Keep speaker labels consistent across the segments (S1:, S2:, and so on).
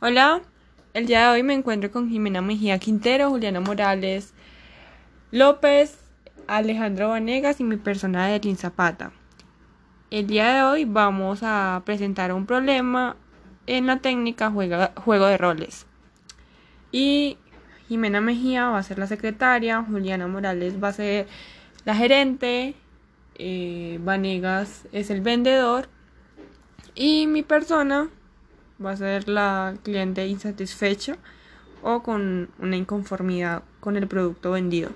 S1: Hola, el día de hoy me encuentro con Jimena Mejía Quintero, Juliana Morales López, Alejandro Vanegas y mi persona de Zapata. El día de hoy vamos a presentar un problema en la técnica juego de roles. Y Jimena Mejía va a ser la secretaria, Juliana Morales va a ser la gerente, eh, Vanegas es el vendedor y mi persona va a ser la cliente insatisfecha o con una inconformidad con el producto vendido.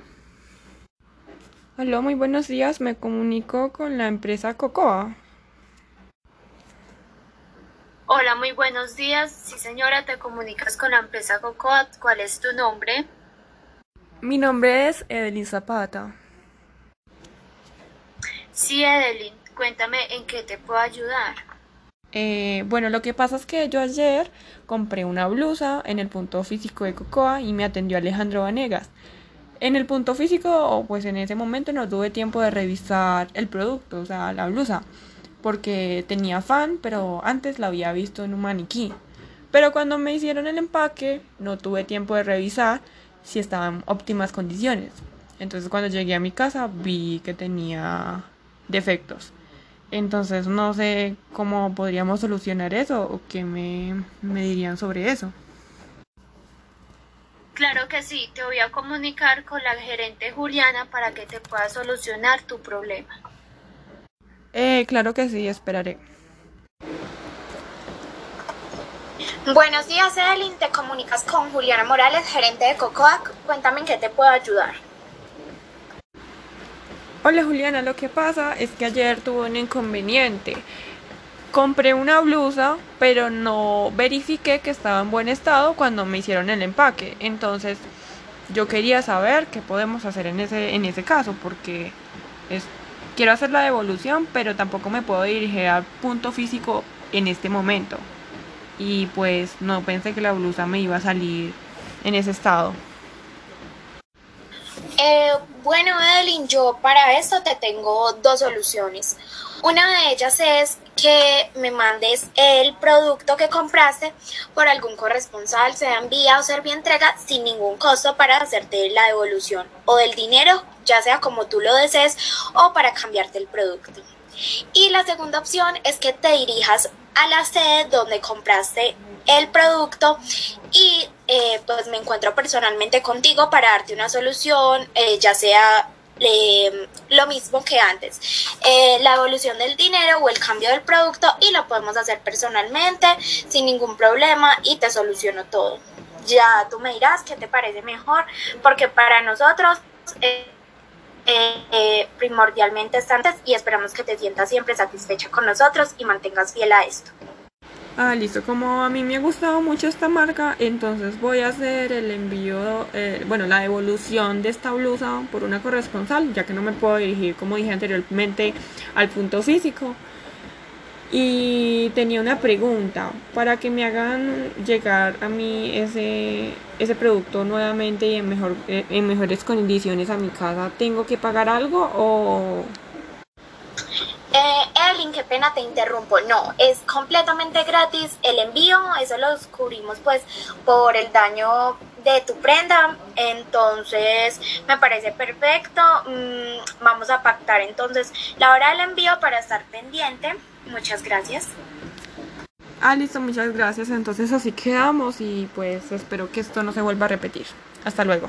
S1: Hola, muy buenos días. Me comunico con la empresa Cocoa.
S2: Hola, muy buenos días. Sí, señora, te comunicas con la empresa Cocoa. ¿Cuál es tu nombre?
S1: Mi nombre es Edelyn Zapata.
S2: Sí, Edelyn, cuéntame en qué te puedo ayudar.
S1: Eh, bueno, lo que pasa es que yo ayer compré una blusa en el punto físico de Cocoa y me atendió Alejandro Vanegas. En el punto físico, pues en ese momento no tuve tiempo de revisar el producto, o sea, la blusa, porque tenía fan, pero antes la había visto en un maniquí. Pero cuando me hicieron el empaque, no tuve tiempo de revisar si estaba en óptimas condiciones. Entonces cuando llegué a mi casa vi que tenía defectos. Entonces no sé cómo podríamos solucionar eso o qué me, dirían sobre eso.
S2: Claro que sí, te voy a comunicar con la gerente Juliana para que te pueda solucionar tu problema.
S1: Eh, claro que sí, esperaré.
S3: Buenos días, Evelyn. Te comunicas con Juliana Morales, gerente de Cocoac. Cuéntame en qué te puedo ayudar.
S1: Hola Juliana, lo que pasa es que ayer tuve un inconveniente. Compré una blusa, pero no verifiqué que estaba en buen estado cuando me hicieron el empaque. Entonces, yo quería saber qué podemos hacer en ese, en ese caso, porque es, quiero hacer la devolución, pero tampoco me puedo dirigir al punto físico en este momento. Y pues no pensé que la blusa me iba a salir en ese estado.
S3: Eh, bueno, Evelyn, yo para esto te tengo dos soluciones. Una de ellas es que me mandes el producto que compraste por algún corresponsal, sea envía o servir entrega, sin ningún costo para hacerte la devolución o del dinero, ya sea como tú lo desees, o para cambiarte el producto. Y la segunda opción es que te dirijas a la sede donde compraste el producto y eh, pues me encuentro personalmente contigo para darte una solución, eh, ya sea eh, lo mismo que antes, la evolución del dinero o el cambio del producto y lo podemos hacer personalmente sin ningún problema y te soluciono todo. Ya tú me dirás qué te parece mejor, porque para nosotros primordialmente están y esperamos que te sientas siempre satisfecha con nosotros y mantengas fiel a esto.
S1: Ah, listo. Como a mí me ha gustado mucho esta marca, entonces voy a hacer el envío, eh, bueno, la devolución de esta blusa por una corresponsal, ya que no me puedo dirigir, como dije anteriormente, al punto físico. Y tenía una pregunta, para que me hagan llegar a mí ese, ese producto nuevamente y en, mejor, eh, en mejores condiciones a mi casa, ¿tengo que pagar algo o
S3: eh, Qué pena te interrumpo. No, es completamente gratis el envío, eso lo cubrimos pues por el daño de tu prenda. Entonces, me parece perfecto. Mm, vamos a pactar entonces la hora del envío para estar pendiente. Muchas gracias.
S1: Ah, listo, muchas gracias. Entonces así quedamos y pues espero que esto no se vuelva a repetir. Hasta luego.